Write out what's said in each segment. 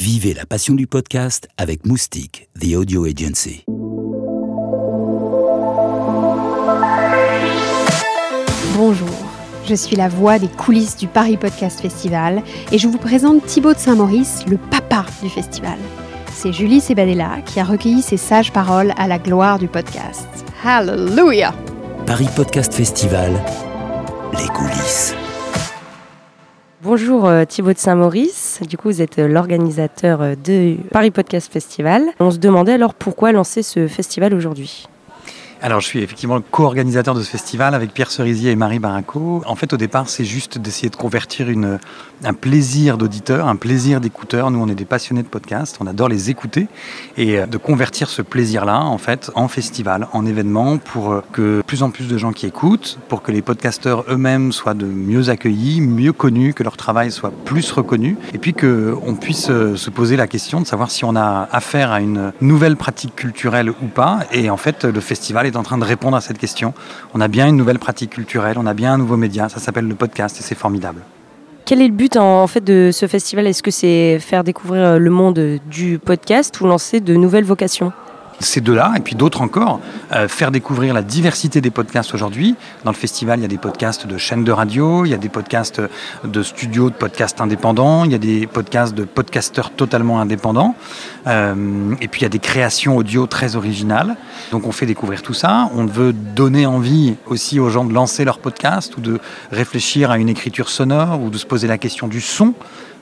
Vivez la passion du podcast avec Moustique, The Audio Agency. Bonjour, je suis la voix des coulisses du Paris Podcast Festival et je vous présente Thibaut de Saint-Maurice, le papa du festival. C'est Julie Sebadella qui a recueilli ses sages paroles à la gloire du podcast. Hallelujah Paris Podcast Festival, les coulisses. Bonjour euh, Thibaut de Saint-Maurice, du coup vous êtes euh, l'organisateur euh, de Paris Podcast Festival. On se demandait alors pourquoi lancer ce festival aujourd'hui? Alors, je suis effectivement le co-organisateur de ce festival avec Pierre Cerisier et Marie Baraco. En fait, au départ, c'est juste d'essayer de convertir un plaisir d'auditeur, un plaisir d'écouteur. Nous, on est des passionnés de podcasts, on adore les écouter et euh, de convertir ce plaisir-là, en fait, en festival, en événement pour euh, que plus en plus de gens qui écoutent, pour que les podcasteurs eux-mêmes soient de mieux accueillis, mieux connus, que leur travail soit plus reconnu et puis qu'on puisse euh, se poser la question de savoir si on a affaire à une nouvelle pratique culturelle ou pas. Et en fait, le festival est en train de répondre à cette question. On a bien une nouvelle pratique culturelle, on a bien un nouveau média, ça s'appelle le podcast et c'est formidable. Quel est le but en fait de ce festival? Est-ce que c'est faire découvrir le monde du podcast ou lancer de nouvelles vocations? Ces deux-là, et puis d'autres encore, euh, faire découvrir la diversité des podcasts aujourd'hui. Dans le festival, il y a des podcasts de chaînes de radio, il y a des podcasts de studios de podcasts indépendants, il y a des podcasts de podcasteurs totalement indépendants, euh, et puis il y a des créations audio très originales. Donc on fait découvrir tout ça. On veut donner envie aussi aux gens de lancer leur podcast ou de réfléchir à une écriture sonore ou de se poser la question du son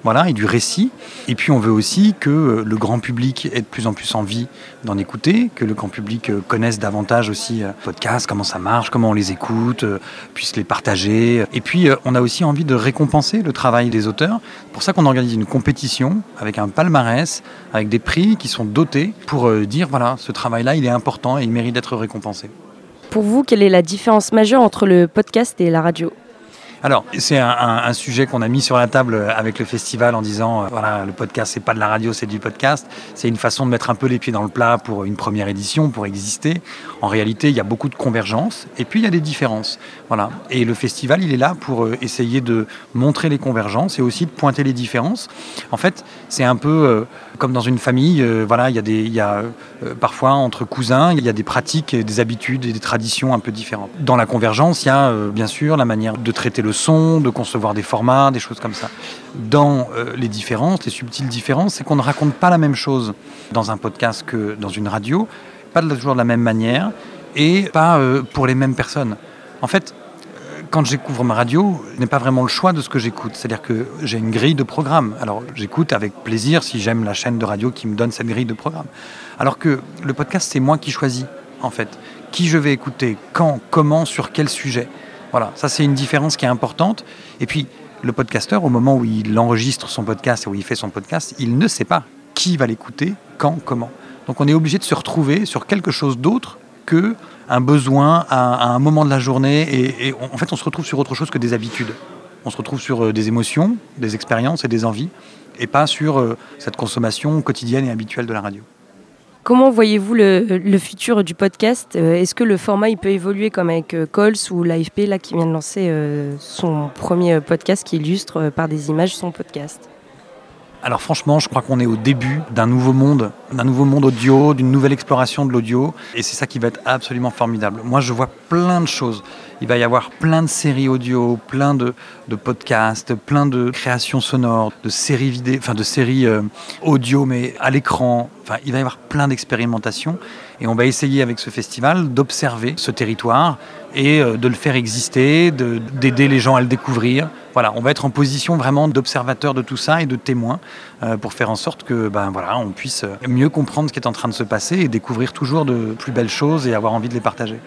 voilà, et du récit. Et puis on veut aussi que le grand public ait de plus en plus envie d'en écouter, que le grand public euh, connaisse davantage aussi euh, podcasts, comment ça marche, comment on les écoute, euh, puisse les partager. Et puis on a aussi envie de récompenser le travail des auteurs. C'est pour ça qu'on organise une compétition avec un palmarès, avec des prix qui sont dotés pour dire voilà, ce travail-là, il est important et il mérite d'être récompensé. Pour vous, quelle est la différence majeure entre le podcast et la radio? Alors, c'est un, sujet qu'on a mis sur la table avec le festival en disant, euh, voilà, le podcast, c'est pas de la radio, c'est du podcast. C'est une façon de mettre un peu les pieds dans le plat pour une première édition, pour exister. En réalité, il y a beaucoup de convergences et puis il y a des différences. Voilà. Et le festival, il est là pour euh, essayer de montrer les convergences et aussi de pointer les différences. En fait, c'est un peu euh, comme dans une famille. voilà, il y a des, il y a parfois entre cousins, il y a des pratiques, des habitudes et des traditions un peu différentes. Dans la convergence, il y a bien sûr la manière de traiter le le son, de concevoir des formats, des choses comme ça. Dans euh, les différences, les subtiles différences, c'est qu'on ne raconte pas la même chose dans un podcast que dans une radio, pas toujours de la même manière et pas euh, pour les mêmes personnes. En fait, euh, quand j'écouvre ma radio, je n'ai pas vraiment le choix de ce que j'écoute. C'est-à-dire que j'ai une grille de programme. Alors j'écoute avec plaisir si j'aime la chaîne de radio qui me donne cette grille de programme. Alors que le podcast, c'est moi qui choisis, en fait, qui je vais écouter, quand, comment, sur quel sujet. Voilà, ça c'est une différence qui est importante. Et puis, le podcasteur, au moment où il enregistre son podcast et où il fait son podcast, il ne sait pas qui va l'écouter, quand, comment. Donc on est obligé de se retrouver sur quelque chose d'autre que un besoin à, un moment de la journée. Et, en fait, on se retrouve sur autre chose que des habitudes. On se retrouve sur euh, des émotions, des expériences et des envies, et pas sur euh, cette consommation quotidienne et habituelle de la radio. Comment voyez-vous le, futur du podcast? Euh, Est-ce que le format il peut évoluer comme avec euh, Cols ou l'AFP là qui vient de lancer euh, son premier podcast qui illustre par des images son podcast? Alors franchement, je crois qu'on est au début d'un nouveau monde, d'un nouveau monde audio, d'une nouvelle exploration de l'audio, et c'est ça qui va être absolument formidable. Moi, je vois plein de choses. Il va y avoir plein de séries audio, plein de, podcasts, plein de créations sonores, de séries vidéo, enfin de séries euh, audio, mais à l'écran. Enfin, il va y avoir plein d'expérimentations, et on va essayer avec ce festival d'observer ce territoire et euh, de le faire exister, d'aider les gens à le découvrir voilà, on va être en position vraiment d'observateur de tout ça et de témoin euh, pour faire en sorte que ben, voilà, on puisse mieux comprendre ce qui est en train de se passer et découvrir toujours de plus belles choses et avoir envie de les partager.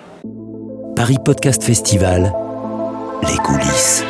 Paris Podcast Festival, les coulisses.